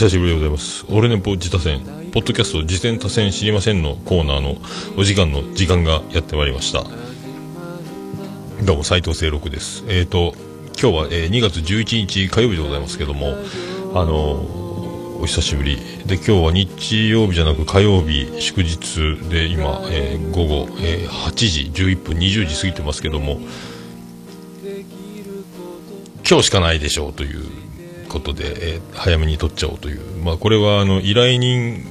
久しぶりでございます。オルネポ自他戦、ポッドキャスト自戦他戦知りませんのコーナーのお時間の時間がやってまいりました。どうも、斉藤清六です。えっ、と、今日は、えー2月11日火曜日でございますけども、あのーお久しぶり。で、今日は日曜日じゃなく火曜日、祝日で今、えー午後、えー8時11分20時過ぎてますけども、今日しかないでしょうということで、えー早めに取っちゃおうという、まあ、これはあの依頼人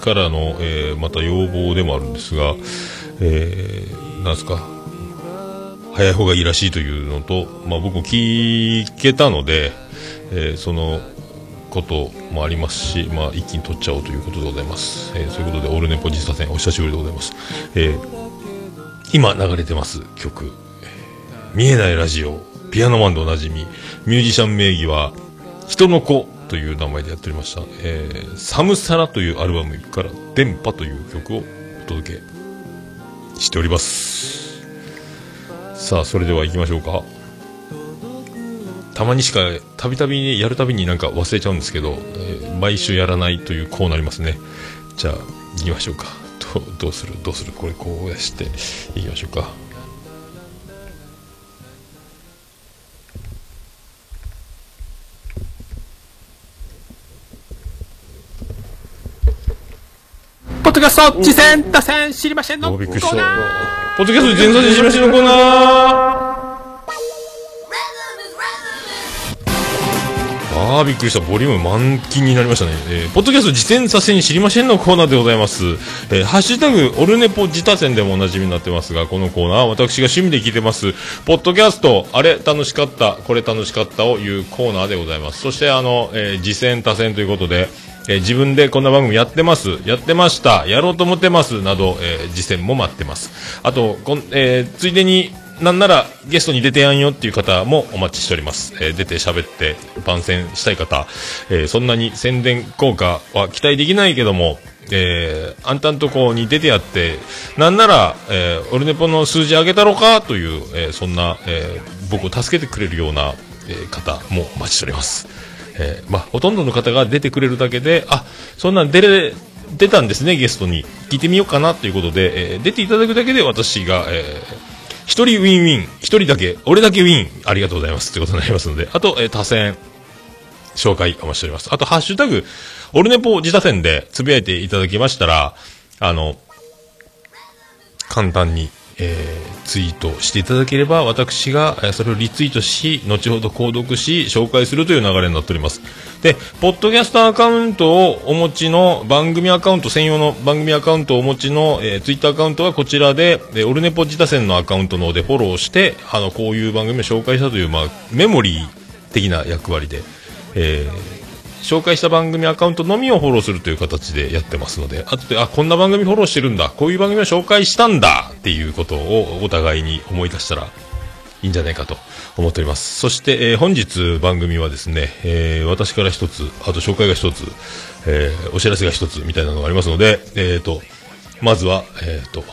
からの、えーまた要望でもあるんですが、えーなんですか、早い方がいいらしいというのと、まあ、僕も聞けたので、えーそのこともありますし、まあ、一気に取っちゃおうということでございます。えーそういうことで、オールネポ実践お久しぶりでございます。えー今流れてます曲、見えないラジオ、ピアノマンでおなじみ、ミュージシャン名義は、人の子という名前でやっておりました。えー、サムサラというアルバムから、電波という曲をお届けしております。さあ、それでは行きましょうか。たまにしか、たびたびやるたびになんか忘れちゃうんですけど、えー毎週やらないというこうなりますね。じゃあ、行きましょうか。どうどうする？どうする？これこうして、行きましょうか。キャスト、次戦、打線、知りませんのおびっくりした。コーナポッドキャスト全然しましのコーナーああ、びっくりした。ボリューム満金になりましたね。えーポッドキャスト自転車線知りませんのコーナーでございます。えーハッシュタグ、オルネポ自他戦でもおなじみになってますが、このコーナーは私が趣味で聞いてます、ポッドキャスト、あれ楽しかった、これ楽しかったをいうコーナーでございます。そして、あの、えー、自戦他戦ということで、えー自分でこんな番組やってます、やってました、やろうと思ってます、など、えー実践も待ってます。あと、こんえーついでに、なんならゲストに出てやんよっていう方もお待ちしております。えー出て喋って番宣したい方、えーそんなに宣伝効果は期待できないけども、えー、あんたんとこに出てやって、なんなら、えーオルネポの数字上げたろかという、えーそんな、えー僕を助けてくれるような、えー方もお待ちしております。えーまあ、ほとんどの方が出てくれるだけで、あ、そんなん出れ、出たんですね、ゲストに。聞いてみようかなということで、えー出ていただくだけで私が、えー一人ウィンウィン、一人だけ、俺だけウィン、ありがとうございますということになりますので、あと、えー多選、紹介お待ちしております。あと、ハッシュタグ、オルネポ自他戦でつぶやいていただきましたら、あの、簡単に、えーツイートしていただければ、私が、えそれをリツイートし、後ほど購読し、紹介するという流れになっております。で、ポッドキャストアカウントをお持ちの、番組アカウント、専用の番組アカウントをお持ちの、えーツイッターアカウントはこちらで、えオルネポ自他戦のアカウントの方でフォローして、あの、こういう番組を紹介したという、まあ、メモリー的な役割で、えー紹介した番組アカウントのみをフォローするという形でやってますので、あとで、あ、こんな番組フォローしてるんだ、こういう番組を紹介したんだっていうことをお互いに思い出したらいいんじゃないかと思っております。そして、えー本日番組はですね、えー私から一つ、あと紹介が一つ、えーお知らせが一つみたいなのがありますので、えーと、まずは、えーと、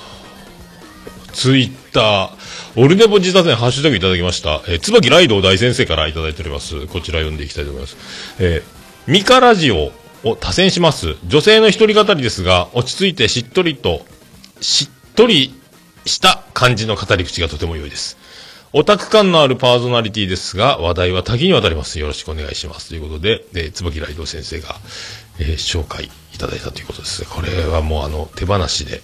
ツイッター、オルネポ自他戦ハッシュタグいただきました、えー、椿ライド大先生からいただいております。こちら読んでいきたいと思います。えーミカラジオを多選します。女性の一人語りですが、落ち着いてしっとりと、しっとりした感じの語り口がとても良いです。オタク感のあるパーソナリティですが、話題は多岐にわたります。よろしくお願いします。ということで、えー、椿ライド先生が、えー紹介いただいたということです。これはもうあの、手放しで、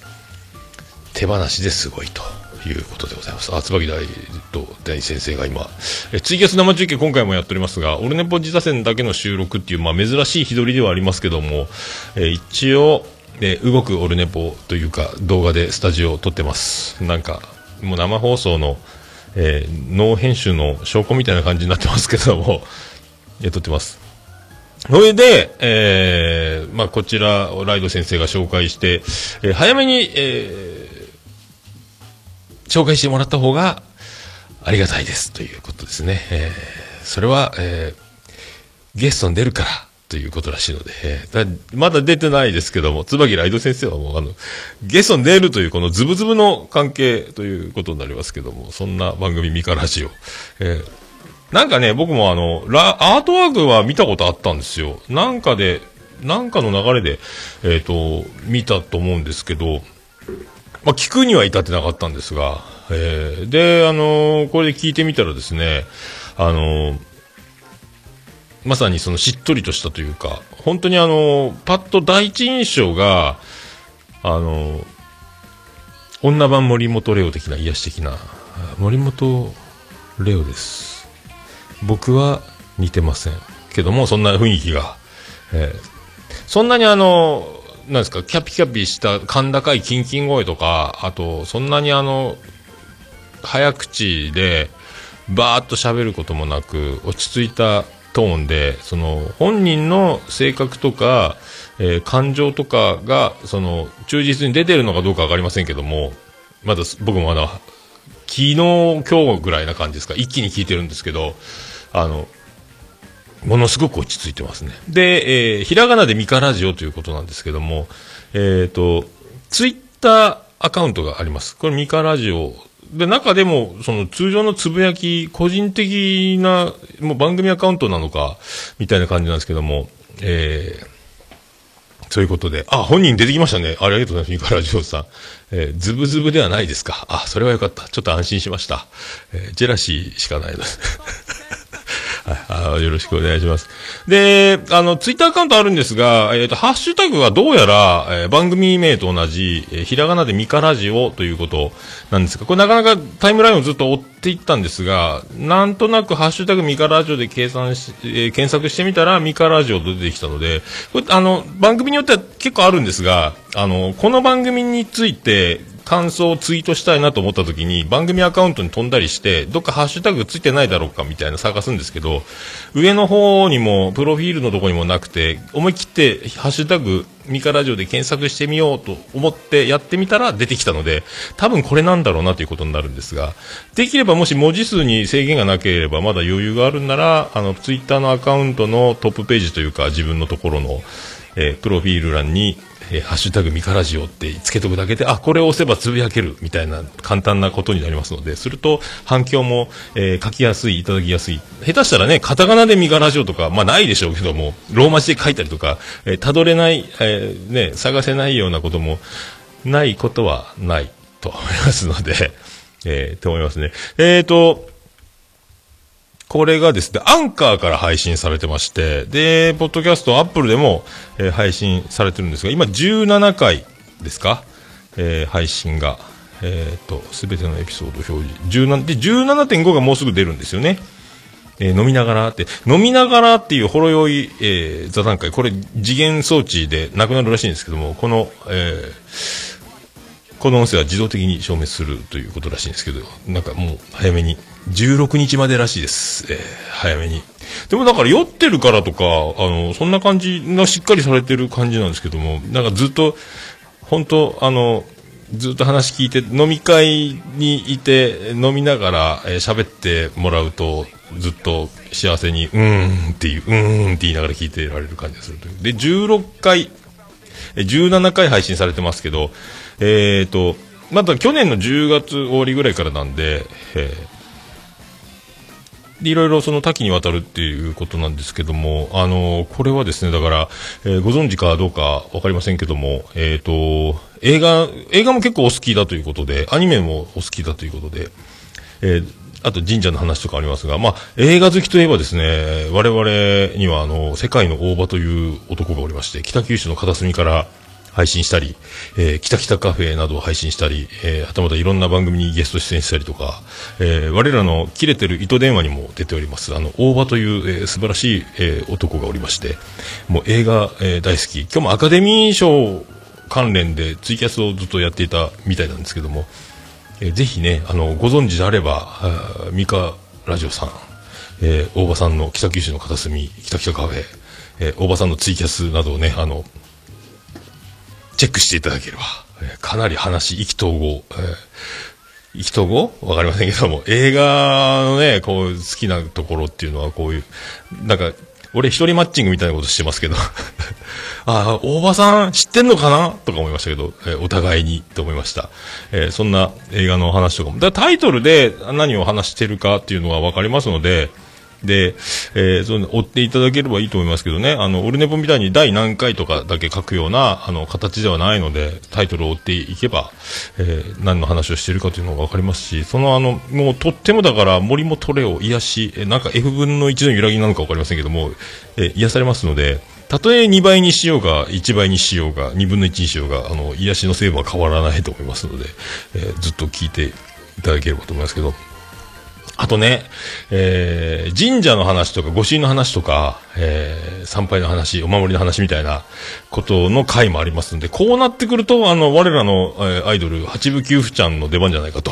手放しですごいということでございます。あ、椿大と大先生が今、えツイキャス生中継今回もやっておりますが、オルネポ自他戦だけの収録っていう、まあ珍しい日取りではありますけども、え一応、え動くオルネポというか動画でスタジオを撮ってます。なんか、もう生放送の、えーノー編集の証拠みたいな感じになってますけども、え撮ってます。それで、えーまあ、こちらをライド先生が紹介して、えー早めに、えー紹介してもらった方がありがたいですということですね。えーそれは、えーゲストに出るからということらしいので、えーだまだ出てないですけども、椿ライド先生はもうあの、ゲストに出るというこのズブズブの関係ということになりますけども、そんな番組ミカラジオ。えーなんかね、僕もあの、ラ、アートワークは見たことあったんですよ。なんかでなんかの流れで、えっ、と、見たと思うんですけど、まあ、聞くには至ってなかったんですが、えー、で、あのーこれで聞いてみたらですね、あのーまさにそのしっとりとしたというか、本当にあのーパッと第一印象が、あの女版森本レオ的な、癒し的な、森本レオです。僕は似てません。けども、そんな雰囲気が、えーそんなにあの、なんですか、キャピキャピした甲高いキンキン声とか、あと、そんなにあの、早口で、バーッと喋ることもなく、落ち着いたトーンで、その、本人の性格とか、えー感情とかが、その、忠実に出てるのかどうかわかりませんけども、まだ、僕もまだ、昨日、今日ぐらいな感じですか、一気に聞いてるんですけど、あの、ものすごく落ち着いてますね。で、えーひらがなでミカラジオということなんですけども、えっ、と、ツイッターアカウントがあります。これミカラジオ。で、中でも、その通常のつぶやき、個人的な、もう番組アカウントなのか、みたいな感じなんですけども、えーそういうことで、あ、本人出てきましたね。ありがとうございます。ミカラジオさん。えーズブズブではないですか。あ、それはよかった。ちょっと安心しました。えージェラシーしかないです。はい、あよろしくお願いします。で、あの、ツイッターアカウントあるんですが、えっ、と、ハッシュタグはどうやら、えー番組名と同じ、えーひらがなでミカラジオということなんですが、これなかなかタイムラインをずっと追っていったんですが、なんとなくハッシュタグミカラジオで計算し、えー検索してみたらミカラジオと出てきたので、これ、あの、番組によっては結構あるんですが、あの、この番組について、感想をツイートしたいなと思った時に番組アカウントに飛んだりしてどっかハッシュタグついてないだろうかみたいな探すんですけど上の方にもプロフィールのところにもなくて思い切ってハッシュタグミカラジオで検索してみようと思ってやってみたら出てきたので多分これなんだろうなということになるんですができればもし文字数に制限がなければまだ余裕があるんならあのツイッターのアカウントのトップページというか自分のところのえープロフィール欄に、えーハッシュタグミカラジオってつけとくだけで、あ、これを押せばつぶやけるみたいな簡単なことになりますので、すると反響も、えー書きやすい、いただきやすい。下手したらね、カタカナでミカラジオとか、まあないでしょうけども、ローマ字で書いたりとか、えー、辿れない、えーね、探せないようなことも、ないことはないと思いますので、えーと思いますね。えーと、これがですね、アンカーから配信されてまして、で、ポッドキャスト、アップルでも、えー配信されてるんですが、今17回ですか、えー配信が、えっ、と、すべてのエピソード表示。17で、17.5がもうすぐ出るんですよね。えー飲みながらって、飲みながらっていうほろ酔い、えー座談会、これ次元装置でなくなるらしいんですけども、この、えーこの音声は自動的に消滅するということらしいんですけど、なんかもう早めに、16日までらしいです。えー早めに。でもだから酔ってるからとか、あの、そんな感じがしっかりされてる感じなんですけども、なんかずっと、本当あの、ずっと話聞いて、飲み会にいて、飲みながらえー喋、ってもらうと、ずっと幸せに、うーんっていう、うーんって言いながら聞いてられる感じがするという。で、16回、17回配信されてますけど、えーと、まだ去年の10月終わりぐらいからなんで、えーいろいろその多岐にわたるっていうことなんですけども、あのこれはですね、だから、えーご存知かどうかわかりませんけども、えっ、と、映画、映画も結構お好きだということで、アニメもお好きだということで、えーあと神社の話とかありますが、まあ、映画好きといえばですね、我々にはあの、世界の大場という男がおりまして、北九州の片隅から配信したり、えー、北北カフェなどを配信したり、えー、はたまたいろんな番組にゲスト出演したりとか、えー、我らの切れてる糸電話にも出ております、あの、大場という、えー素晴らしい、えー男がおりまして、もう映画、えー大好き。今日もアカデミー賞関連でツイキャスをずっとやっていたみたいなんですけども、えーぜひね、あの、ご存知であれば、あミカラジオさん、えー大場さんの北九州の片隅、北北カフェ、えー大場さんのツイキャスなどをね、あの、チェックしていただければ、えーかなり話、意気投合、えー意気投合？わかりませんけども、映画のね、こう、好きなところっていうのはこういう、なんか、俺一人マッチングみたいなことしてますけど、ああ、大場さん知ってんのかな？とか思いましたけど、えーお互いにと思いました。えーそんな映画の話とかも。だかタイトルで何を話してるかっていうのはわかりますので、で、えー、その、追っていただければいいと思いますけどね、あの、オルネポみたいに第何回とかだけ書くような、あの、形ではないので、タイトルを追っていけば、えー、何の話をしているかというのがわかりますし、そのあの、もうとってもだから森もトレを癒し、え、なんか F 分の1の揺らぎなのかわかりませんけども、えー、癒されますので、たとえ2倍にしようが、1倍にしようが、2分の1にしようが、あの、癒しの成分は変わらないと思いますので、えー、ずっと聞いていただければと思いますけど、あとね、えー、神社の話とか、御神の話とか、えー、参拝の話、お守りの話みたいなことの回もありますんで、こうなってくると、あの、我らの、えー、アイドル、八部九夫ちゃんの出番じゃないかと。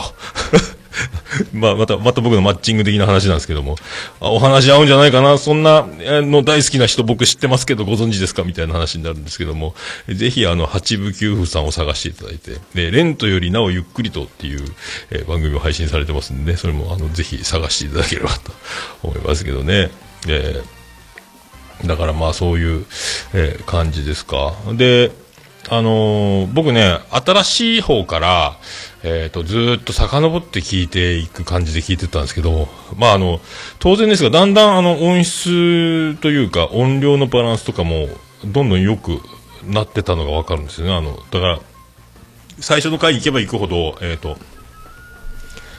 まあ、また、また僕のマッチング的な話なんですけども、あお話合うんじゃないかな、そんな、の大好きな人僕知ってますけどご存知ですか？みたいな話になるんですけども、ぜひあの、八部九夫さんを探していただいて、で、レントよりなおゆっくりとっていう、え、番組を配信されてますんでね、それもあの、ぜひ探していただければと 思いますけどね。えー、だからまあそういう、えー、感じですか。で、あのー、僕ね、新しい方から、えっ、ー、と、ずっと遡って聞いていく感じで聞いてたんですけど、まあ、あの、当然ですが、だんだんあの、音質というか、音量のバランスとかも、どんどん良くなってたのがわかるんですよね。あの、だから、最初の回行けば行くほど、え、ー、と、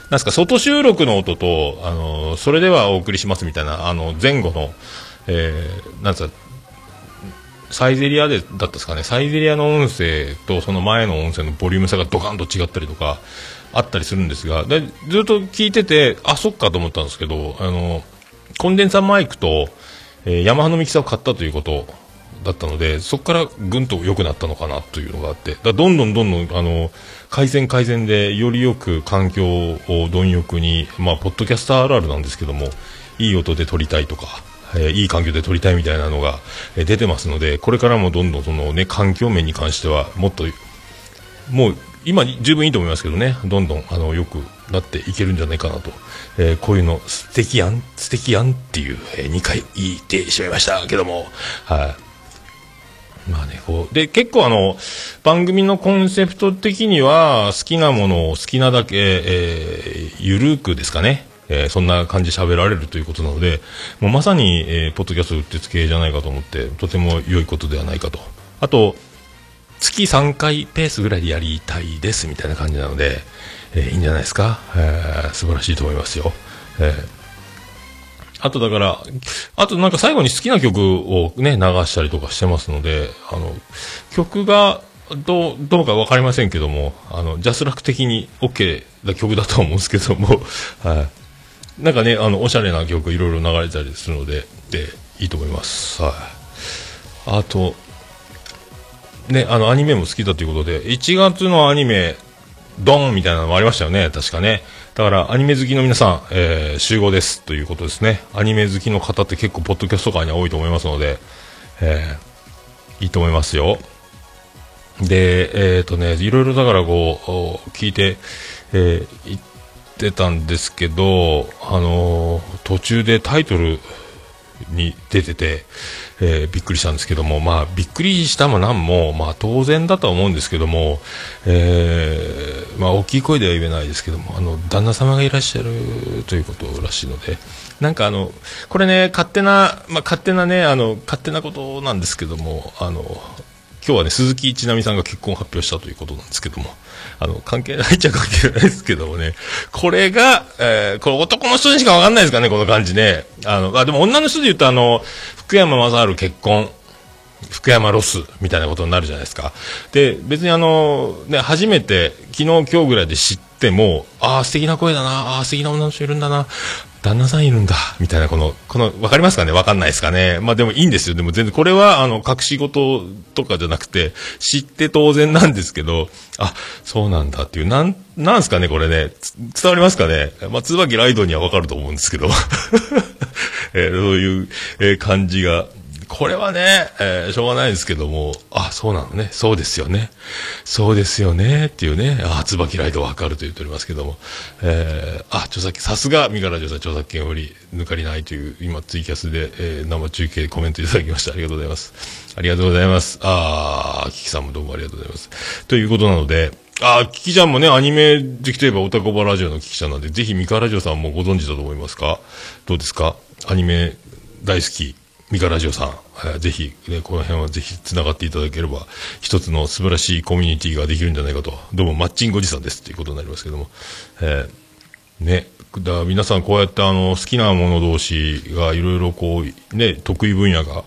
なんすか、外収録の音と、あの、それではお送りしますみたいな、あの、前後の、えー、なんすか、サイゼリアでだったですかね、サイゼリアの音声とその前の音声のボリューム差がドカンと違ったりとか、あったりするんですが、でずっと聞いてて、あ、そっかと思ったんですけど、あの、コンデンサーマイクと、えー、ヤマハのミキサーを買ったということだったので、そこからぐんと良くなったのかなというのがあって、だどんどんどんどん、あの、改善改善で、よりよく環境を貪欲に、まあ、ポッドキャスターあるあるなんですけども、いい音で撮りたいとか、え、いい環境で撮りたいみたいなのが、え、出てますので、これからもどんどんそのね、環境面に関しては、もっと、もう、今十分いいと思いますけどね、どんどん、あの、良くなっていけるんじゃないかなと。えー、こういうの、素敵やん、素敵やんっていう、えー、2回言ってしまいましたけども、はい、まあね、こう、で、結構あの、番組のコンセプト的には、好きなものを好きなだけ、えー、ゆるくですかね、えー、そんな感じで喋られるということなので、もうまさに、えー、ポッドキャストうってつけじゃないかと思って、とても良いことではないかと。あと、月3回ペースぐらいでやりたいですみたいな感じなので、えー、いいんじゃないですか、えー、素晴らしいと思いますよ。えー、あとだから、あとなんか最後に好きな曲をね、流したりとかしてますので、あの、曲がどう、どうかわかりませんけども、あの、ジャスラック的に OK な曲だと思うんですけども、はい。なんかね、あの、おしゃれな曲いろいろ流れたりするので、で、いいと思います。はい。あと、ね、あの、アニメも好きだということで、1月のアニメ、ドンみたいなのもありましたよね、確かね。だから、アニメ好きの皆さん、えー、集合ですということですね。アニメ好きの方って結構、ポッドキャスト界には多いと思いますので、えー、いいと思いますよ。で、えっ、ー、とね、いろいろだからこう、聞いて、えー、ってたんですけど、あのー、途中でタイトルに出てて、えー、びっくりしたんですけども、まあ、びっくりしたもなんも、まあ、当然だとは思うんですけども、えー、まあ、大きい声では言えないですけども、あの、旦那様がいらっしゃるということらしいので、なんかあの、これね、勝手な、まあ、勝手なね、あの、勝手なことなんですけども、あの、今日はね、鈴木一奈美さんが結婚を発表したということなんですけども、あの、関係ないっちゃ関係ないですけどもね、これが、えー、これ男の人にしかわかんないですかね、この感じね。あの、あ、でも女の人で言うとあの、福山雅治結婚、福山ロスみたいなことになるじゃないですか。で、別にあの、ね、初めて、昨日今日ぐらいで知っても、ああ、素敵な声だな、ああ、素敵な女の人いるんだな、旦那さんいるんだ、みたいな、この、この、わかりますかね？わかんないですかね？まあでもいいんですよ。でも全然、これは、あの、隠し事とかじゃなくて、知って当然なんですけど、あ、そうなんだっていう、なん、なんすかねこれね？伝わりますかね？まあ、椿ライドにはわかると思うんですけど。えー、そういう、えー、感じがこれはね、えー、しょうがないですけども、あ、そうなのね、そうですよね、そうですよね、っていうね、あ、椿ライトわかると言っておりますけども、えー、あ、著作権、さすが、三柄女さん著作権より抜かりないという、今、ツイキャスで、えー、生中継コメントいただきました。ありがとうございます。ありがとうございます。あー、キキさんもどうもありがとうございます。ということなので、あ、キキちゃんもね、アニメ好きといえばオタコバラジオのキキちゃんなんで、ぜひミカラジオさんもご存知だと思いますか？どうですか？アニメ大好き、ミカラジオさん、えーぜひ、ね、この辺はぜひ繋がっていただければ、一つの素晴らしいコミュニティができるんじゃないかと。どうも、マッチングおじさんですっていうことになりますけども。えーね。だから皆さんこうやってあの、好きなもの同士がいろいろこう、ね、得意分野が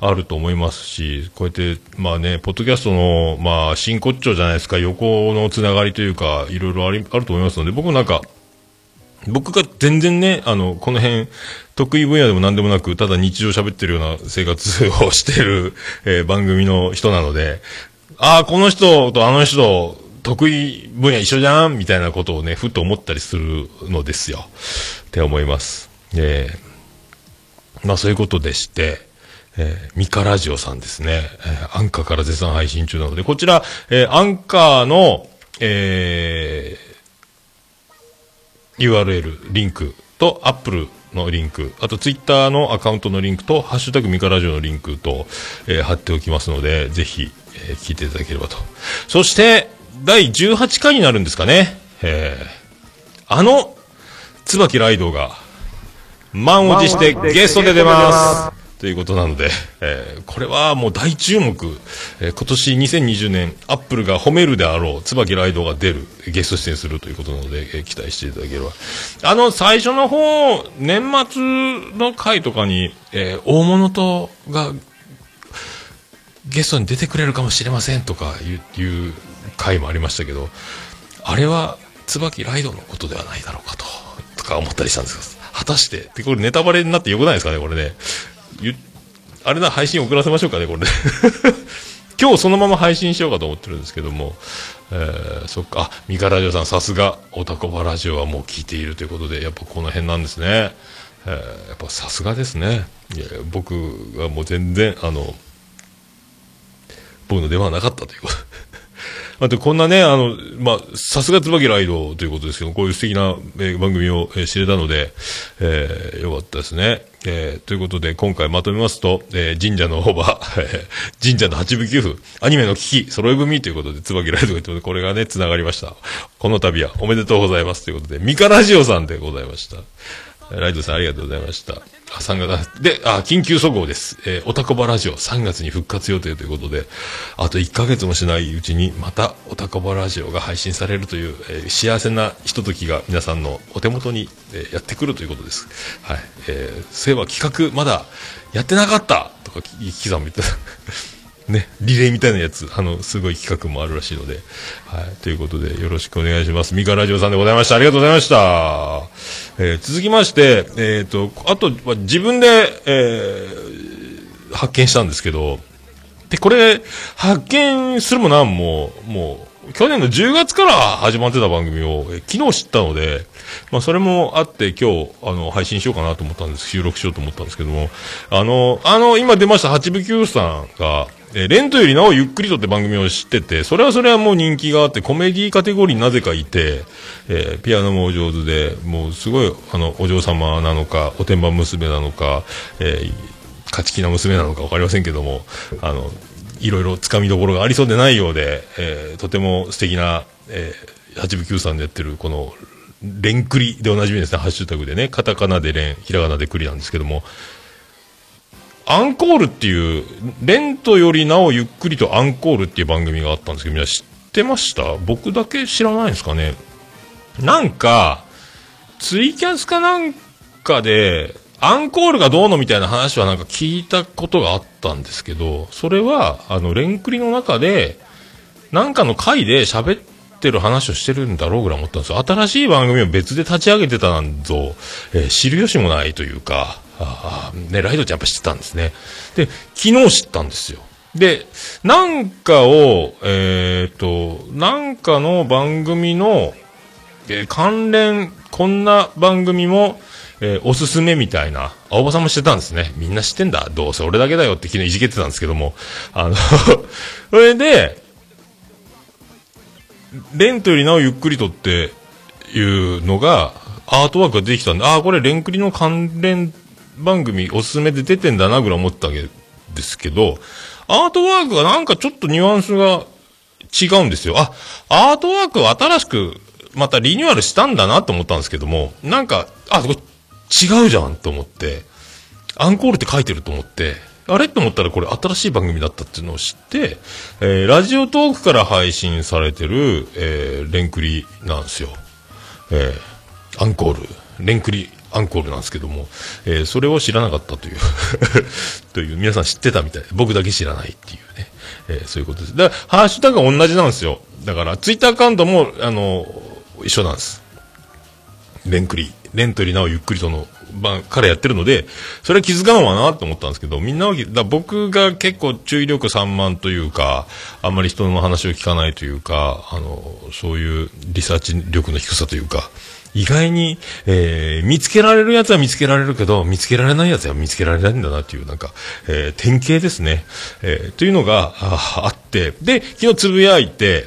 あると思いますし、こうやって、まあね、ポッドキャストの、まあ、真骨頂じゃないですか、横のつながりというか、いろいろあり、あると思いますので、僕もなんか、僕が全然ね、あの、この辺、得意分野でも何でもなく、ただ日常喋ってるような生活をしてる、えー番組の人なので、ああ、この人とあの人、得意分野一緒じゃんみたいなことをね、ふと思ったりするのですよ。って思います。えーまあそういうことでして、えーミカラジオさんですね、えーアンカーから絶賛配信中なので、こちら、えーアンカーの、えー URL、リンクと、Apple のリンク、あと Twitter のアカウントのリンクと、ハッシュタグミカラジオのリンクと、えー貼っておきますので、ぜひ、えー聞いていただければと。そして、第18回になるんですかね。えーあの、椿ライドが、満を持してゲストで出ます。ということなので、えーこれはもう大注目、えー今年2020年、アップルが褒めるであろう、椿ライドが出る、ゲスト出演するということなので、えー期待していただければ。あの、最初の方、年末の回とかに、えー大物とが、ゲストに出てくれるかもしれませんとかいういう回もありましたけど、あれは椿ライドのことではないだろうかと、とか思ったりしたんですが、果たして、でこれネタバレになってよくないですかね、これね。あれな、配信遅らせましょうかね、これね。今日そのまま配信しようかと思ってるんですけども、えー、そっか、あ、ミカラジオさん、さすが、オタコバラジオはもう聞いているということで、やっぱこの辺なんですね。えー、やっぱさすがですね。いや僕はもう全然、あの、僕の出番はなかったということ。あと、こんなね、あの、まあ、さすが椿ライドということですけど、こういう素敵な、え番組を、え知れたので、えーよかったですね。えーということで、今回まとめますと、えー神社のオーバー、神社の八部寄付、アニメの危機、揃い踏みということで、椿ライドが言ってこれがね、繋がりました。この度はおめでとうございますということで、ミカラジオさんでございました。ライドさんありがとうございました。あ、3月、で、あ、緊急速報です。えー、おたこばラジオ3月に復活予定ということで、あと1ヶ月もしないうちに、またおたこばラジオが配信されるという、えー幸せなひとときが皆さんのお手元に、えーやってくるということです。はい。えー、そういえば企画まだやってなかったとか、キキさんも言ってた。ね、リレーみたいなやつ、あの、すごい企画もあるらしいので、はい、ということで、よろしくお願いします。ミカラジオさんでございました。ありがとうございました。えー続きまして、えっ、と、あとは自分で、えー発見したんですけど、で、これ、発見するもなんも、もう、去年の10月から始まってた番組を、え昨日知ったので、まあ、それもあって今日、あの、配信しようかなと思ったんです、収録しようと思ったんですけども、あの、あの、今出ました八部九さんが、えレントよりなおゆっくりとって番組を知ってて、それはそれはもう人気があって、コメディカテゴリーになぜかいて、えーピアノもお上手で、もうすごい、あの、お嬢様なのか、おてんば娘なのか、えー勝ち気な娘なのか分かりませんけども、あの、いろいろつかみどころがありそうでないようで、えーとても素敵な、えー、八部九さんでやってる、この、レンクリでおなじみですね、ハッシュタグでね、カタカナでレン、ひらがなでクリなんですけども、アンコールっていう、レントよりなおゆっくりとアンコールっていう番組があったんですけど、みんな知ってました？僕だけ知らないんですかね？なんか、ツイキャスかなんかで、アンコールがどうのみたいな話はなんか聞いたことがあったんですけど、それは、あの、レンクリの中で、なんかの回で喋ってる話をしてるんだろうぐらい思ったんですよ。新しい番組を別で立ち上げてたなんぞ、えー知る由もないというか、あーね、ライドちゃんやっぱ知ってたんですね。で、昨日知ったんですよ。で、なんかを、えっ、と、なんかの番組の、えー関連、こんな番組も、えーおすすめみたいな、青葉さんもしてたんですね。みんな知ってんだ。どうせ俺だけだよって昨日いじけてたんですけども。あの、それで、レントよりなおゆっくりとっていうのが、アートワークができたんで、ああ、これレンクリの関連番組おすすめで出てんだなぐらい思ったわけですけど、アートワークがなんかちょっとニュアンスが違うんですよ。あ、アートワークを新しくまたリニューアルしたんだなと思ったんですけども、なんか、あ、これ違うじゃんと思って。アンコールって書いてると思って、あれと思ったらこれ新しい番組だったっていうのを知って、えー、ラジオトークから配信されてる、えー、レンクリなんですよ。えー、アンコール、レンクリアンコールなんですけども、えー、それを知らなかったという という、皆さん知ってたみたい。僕だけ知らないっていうね。えー、そういうことです。だから、ハッシュタグ同じなんですよ。だから、ツイッターアカウントも、あの、一緒なんです。レンクリ。レントリーなおゆっくりとの番からやってるので、それは気づかんわなと思ったんですけど、みんなは、だ僕が結構注意力散漫というか、あんまり人の話を聞かないというか、あの、そういうリサーチ力の低さというか、意外に、えー、見つけられるやつは見つけられるけど、見つけられないやつは見つけられないんだなっていう、なんか、えー、典型ですね。えー、というのがああって、で、昨日つぶやいて、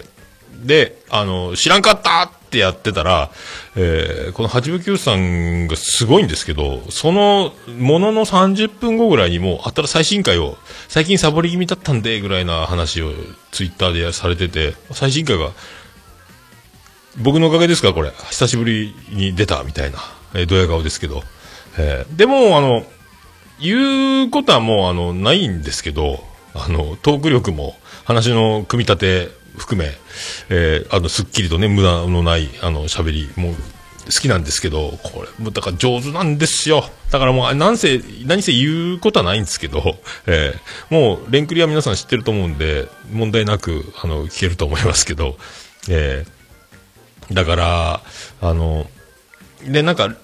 で、あの、知らんかったってやってたら、えー、この八部九さんがすごいんですけど、そのものの30分後ぐらいにもう、あったら最新回を、最近サボり気味だったんで、ぐらいな話をツイッターでされてて、最新回が僕のおかげですか、これ。久しぶりに出たみたいな、えー、ドヤ顔ですけど。えー、でも、あの、言うことはもう、あの、ないんですけど、あの、トーク力も、話の組み立て含め、えー、あの、すっきりとね、無駄のない、あの、喋り、もう、好きなんですけど、これ、もうだから上手なんですよ。だからもう、なんせ、何せ言うことはないんですけど、えー、もう、レンクリは皆さん知ってると思うんで、問題なく、あの、聞けると思いますけど、えー、だから、あの、で、なんか、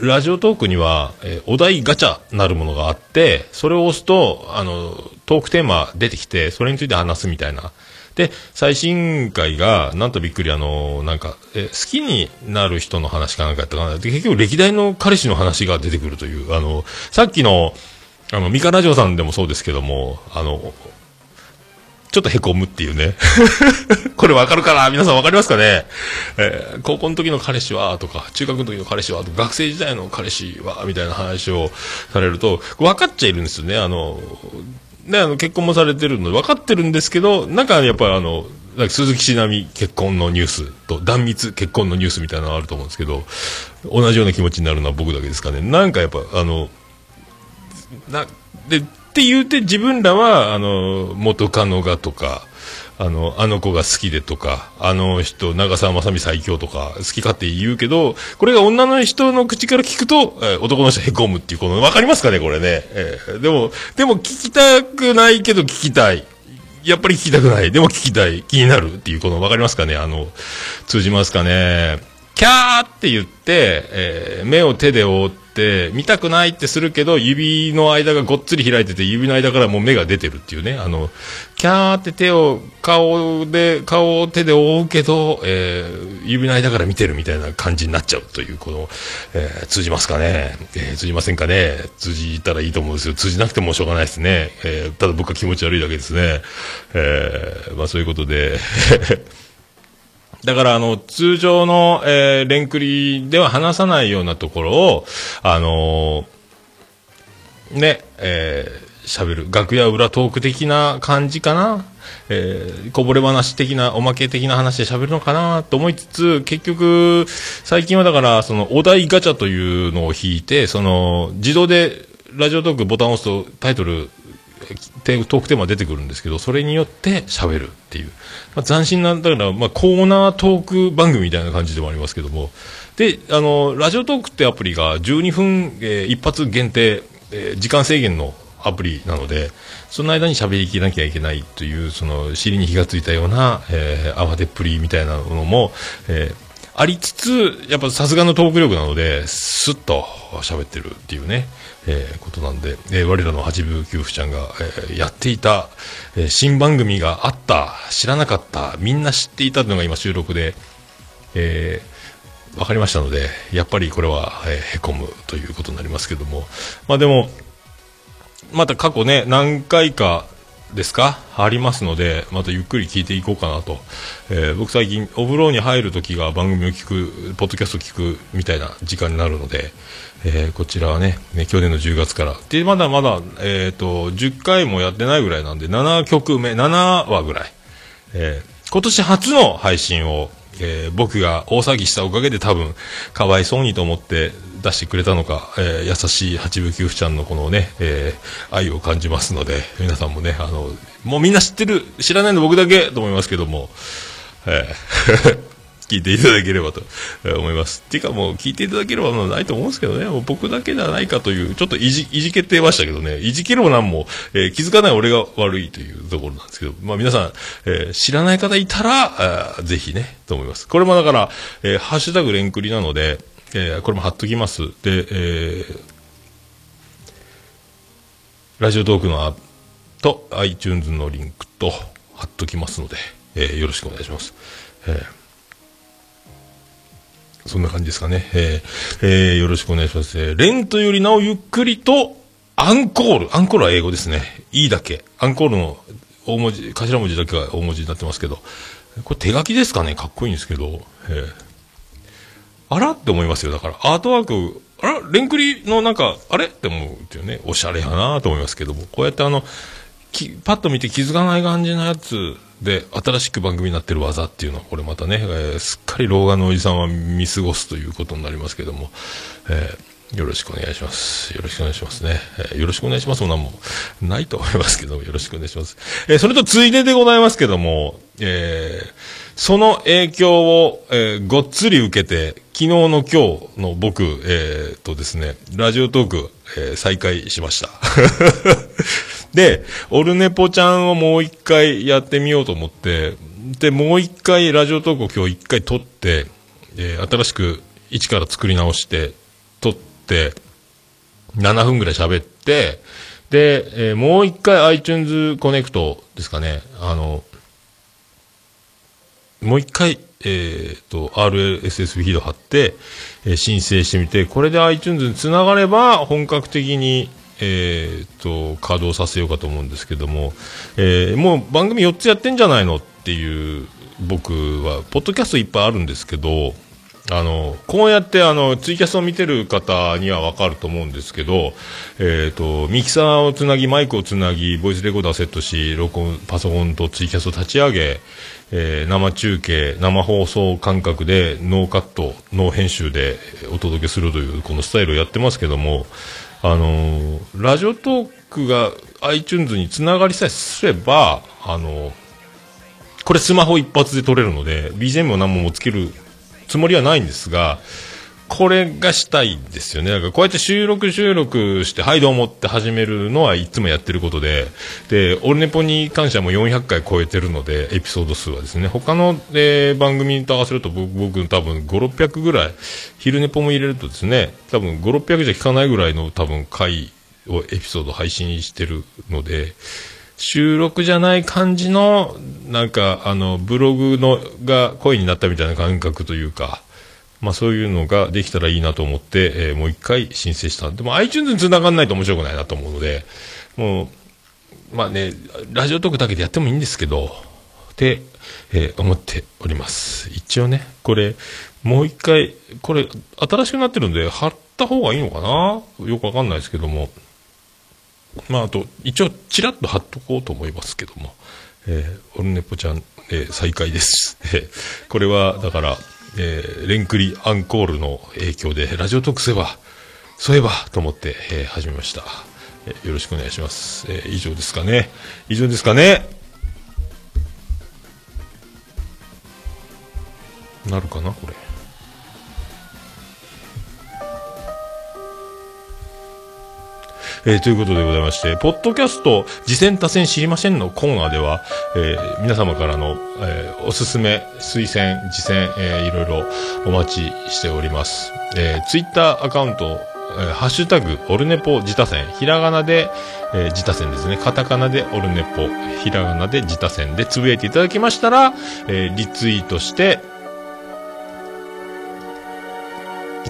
ラジオトークには、えー、お題ガチャなるものがあって、それを押すと、あの、トークテーマ出てきて、それについて話すみたいな。で、最新回が、なんとびっくり、あの、なんか、え好きになる人の話かなんかやったかな。で、結局歴代の彼氏の話が出てくるという、あの、さっきの、あの、ミカラジオさんでもそうですけども、あの、ちょっと凹むっていうね。これわかるかな？皆さんわかりますかね？えー、高校の時の彼氏はとか、中学の時の彼氏はとか、学生時代の彼氏はみたいな話をされると、分かっちゃいるんですよね。あの、ね、あの、結婚もされてるので分かってるんですけど、なんかやっぱりあの、鈴木しなみ結婚のニュースと断密結婚のニュースみたいなのあると思うんですけど、同じような気持ちになるのは僕だけですかね。なんかやっぱ、あの、な、で、って言うて自分らは、あの、元カノがとか、あの、あの子が好きでとか、あの人、長澤まさみ最強とか、好き勝手言うけど、これが女の人の口から聞くと、えー、男の人へこむっていう、この、わかりますかね、これね。えー、でも、でも聞きたくないけど聞きたい。やっぱり聞きたくない。でも聞きたい。気になるっていう、この、わかりますかねあの、通じますかね。キャーって言って、えー、目を手で覆って、見たくないってするけど指の間がごっつり開いてて指の間からもう目が出てるっていうね。あのキャーって手を顔で顔を手で覆うけど、えー、指の間から見てるみたいな感じになっちゃうというこの、えー、通じますかね、えー、通じませんかね。通じたらいいと思うんですよ。通じなくてもしょうがないですね、えただ僕は気持ち悪いだけですね、えまあそういうことで。だから、あの、通常の、えー、レンクリでは話さないようなところを、あのー、ね、えー、喋る。楽屋裏トーク的な感じかな？えー、こぼれ話的な、おまけ的な話で喋るのかなと思いつつ、結局、最近はだから、その、お題ガチャというのを引いて、その、自動で、ラジオトークボタンを押すとタイトルトークテーマ出てくるんですけど、それによって喋るっていう。まあ、斬新な、だから、まあ、コーナートーク番組みたいな感じでもありますけども。で、あの、ラジオトークってアプリが12分、えー、一発限定、えー、時間制限のアプリなので、その間に喋りきなきゃいけないという、その、尻に火がついたような、えー、慌てっぷりみたいなものも、えー、ありつつ、やっぱさすがのトーク力なので、スッと喋ってるっていうね。えー、ことなんで、えー、我らの八部九夫ちゃんが、えー、やっていた、えー、新番組があった、知らなかった、みんな知っていたのが今収録で、えー、わかりましたので、やっぱりこれは、えー、へこむということになりますけども、まあでも、また過去ね、何回かですか？ありますので、またゆっくり聞いていこうかなと。えー、僕最近、お風呂に入るときが番組を聞く、ポッドキャスト聞くみたいな時間になるので、えー、こちらはね、ね、去年の10月から。で、まだまだ、えっ、ー、と、10回もやってないぐらいなんで、7曲目、7話ぐらい。えー、今年初の配信を、え、僕が大騒ぎしたおかげで多分、かわいそうにと思って、出してくれたのか、えー優しい八部九夫ちゃんのこのね、えー愛を感じますので、皆さんもね、あの、もうみんな知ってる、知らないの僕だけと思いますけども、えー 聞いていただければと思います。っていうかもう聞いていただければないと思うんですけどね、もう僕だけではないかという、ちょっといじ、いじけてましたけどね、いじけるもなんも、えー気づかない俺が悪いというところなんですけど、まあ皆さん、えー知らない方いたら、ぜひね、と思います。これもだから、えーハッシュタグレンクリなので、えーこれも貼っときます。で、えーラジオトークのアと iTunes のリンクと貼っときますので、えーよろしくお願いします。えーそんな感じですかね。えーえーよろしくお願いします。えーレントよりなおゆっくりと、アンコール。アンコールは英語ですね。いいだけ。アンコールの大文字、頭文字だけは大文字になってますけど、これ手書きですかねかっこいいんですけど、えーあらって思いますよ。だから、アートワーク、あらレンクリのなんか、あれって思うっていうね、おしゃれやなと思いますけども、こうやってあの、きパッと見て気づかない感じのやつで、新しく番組になってる技っていうのは、これまたね、えーすっかり老眼のおじさんは見過ごすということになりますけども、えーよろしくお願いします。よろしくお願いしますね。えーよろしくお願いしますもなんもないと思いますけど、よろしくお願いします。えーそれとついででございますけども、えーその影響を、えごっつり受けて、昨日の今日の僕、えーとですね、ラジオトーク、え再開しました。で、オルネポちゃんをもう一回やってみようと思って、で、もう一回ラジオトークを今日一回撮って、え新しく一から作り直し、て、7分ぐらい喋って、で、えーもう一回 iTunes コネクトですかね、あの、もう一回、えー、と、RSS フィード貼って、えー申請してみて、これで iTunes につながれば、本格的に、えー、と、稼働させようかと思うんですけども、えーもう番組4つやってんじゃないのっていう、僕は、ポッドキャストいっぱいあるんですけど、あの、こうやってあの、ツイキャスを見てる方にはわかると思うんですけど、えっ、と、ミキサーをつなぎ、マイクをつなぎ、ボイスレコーダーセットし、録音、パソコンとツイキャスを立ち上げ、えー生中継、生放送感覚で、ノーカット、ノー編集でお届けするという、このスタイルをやってますけども、あのラジオトークが iTunes につながりさえすれば、あのこれスマホ一発で撮れるので、BGM を何本もつけるつもりはないんですが、これがしたいんですよね。だからこうやって収録収録して、はいどうもって始めるのはいつもやってることで、で、オルネポに関してはもう400回超えてるので、エピソード数はですね、他の、えー番組と合わせると僕、僕多分5、600ぐらい、昼ネポも入れるとですね、多分5、600じゃ聞かないぐらいの多分回をエピソード配信してるので、収録じゃない感じの、なんか、あの、ブログのが声になったみたいな感覚というか、まあそういうのができたらいいなと思って、えーもう一回申請した。でも iTunes に繋がんないと面白くないなと思うので、もう、まあね、ラジオトークだけでやってもいいんですけど、って、えー思っております。一応ね、これ、もう一回、これ、新しくなってるんで、貼った方がいいのかな？よくわかんないですけども。まあ、あと、一応、ちらっと貼っとこうと思いますけども。えーオルネポちゃん、えー再開です。えこれは、だから、えーレンクリアンコールの影響で、ラジオトークすれば、そういえば、と思って、えー始めました。えーよろしくお願いします。えー以上ですかね。以上ですかね。なるかな、これ。えーということでございまして、ポッドキャスト、次戦多戦知りませんのコーナーでは、えー皆様からの、えーおすすめ、推薦、次戦、えーいろいろお待ちしております。えー、ツイッターアカウント、えーハッシュタグ、オルネポ自他戦、ひらがなで、えー自他戦ですね。カタカナでオルネポ、ひらがなで自他戦でつぶやいていただきましたら、えーリツイートして、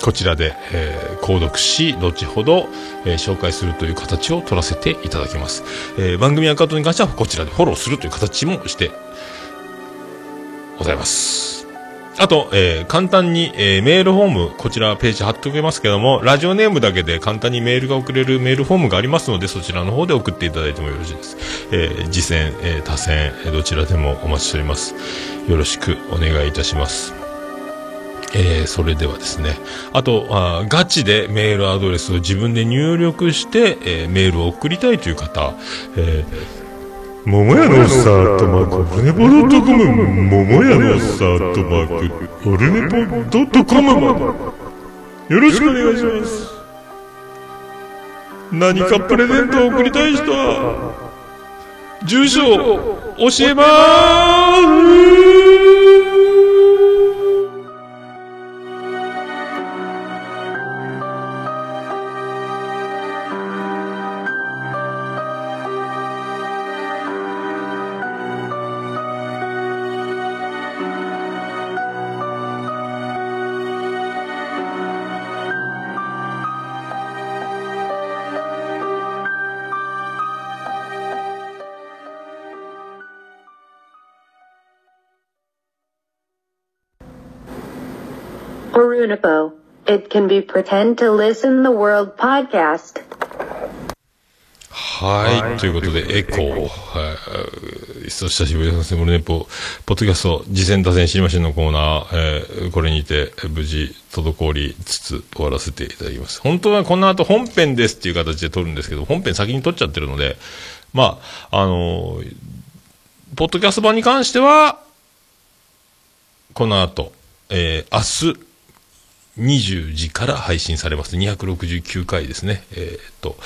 こちらで、えー購読し、後ほど、えー紹介するという形を取らせていただきます。えー番組アカウントに関してはこちらでフォローするという形もしてございます。あと、えー簡単に、えーメールフォーム、こちらページ貼っておきますけども、ラジオネームだけで簡単にメールが送れるメールフォームがありますので、そちらの方で送っていただいてもよろしいです。えー次戦、えー他戦、どちらでもお待ちしております。よろしくお願いいたします。えーそれではですね、あとあガチでメールアドレスを自分で入力して、えーメールを送りたいという方、えー、桃屋のおっさんアットマーク、オルネポドットコム、桃屋のさんアットマーク、オルネポドットコムまで、よろしくお願いします。何かプレゼントを送りたい人は、住所を教えまー Orunipo. It can be pretend to listen the world podcast. はい、ということで、エコー。はい、久しぶりですね、モルネポ、ポッドキャスト、次戦打線知りませんのコーナー、えーこれにて、無事、滞りつつ終わらせていただきます。本当はこの後本編ですっていう形で撮るんですけど、本編先に撮っちゃってるので、まあ、あのーポッドキャスト版に関しては、この後、えー明日、20時から配信されます。269回ですね。えーっと、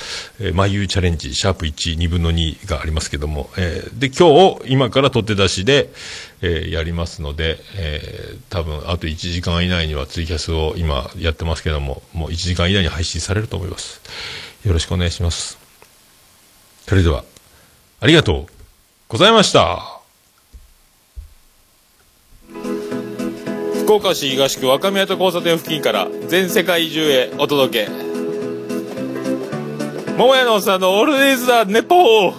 えー、まゆうチャレンジ、シャープ1、2分の2がありますけども、えーで、今日、今から取って出しで、えーやりますので、えー多分、あと1時間以内にはツイキャスを今やってますけども、もう1時間以内に配信されると思います。よろしくお願いします。それでは、ありがとうございました。福岡市東区若宮と交差点付近から全世界中へお届け。桃屋のおっさんのオールデイズ・ザ・ネポー。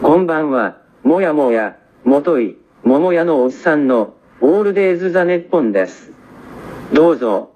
こんばんは、もやもや、もとい、桃屋のおっさんの、オールデイズ・ザ・ネッポンです。どうぞ、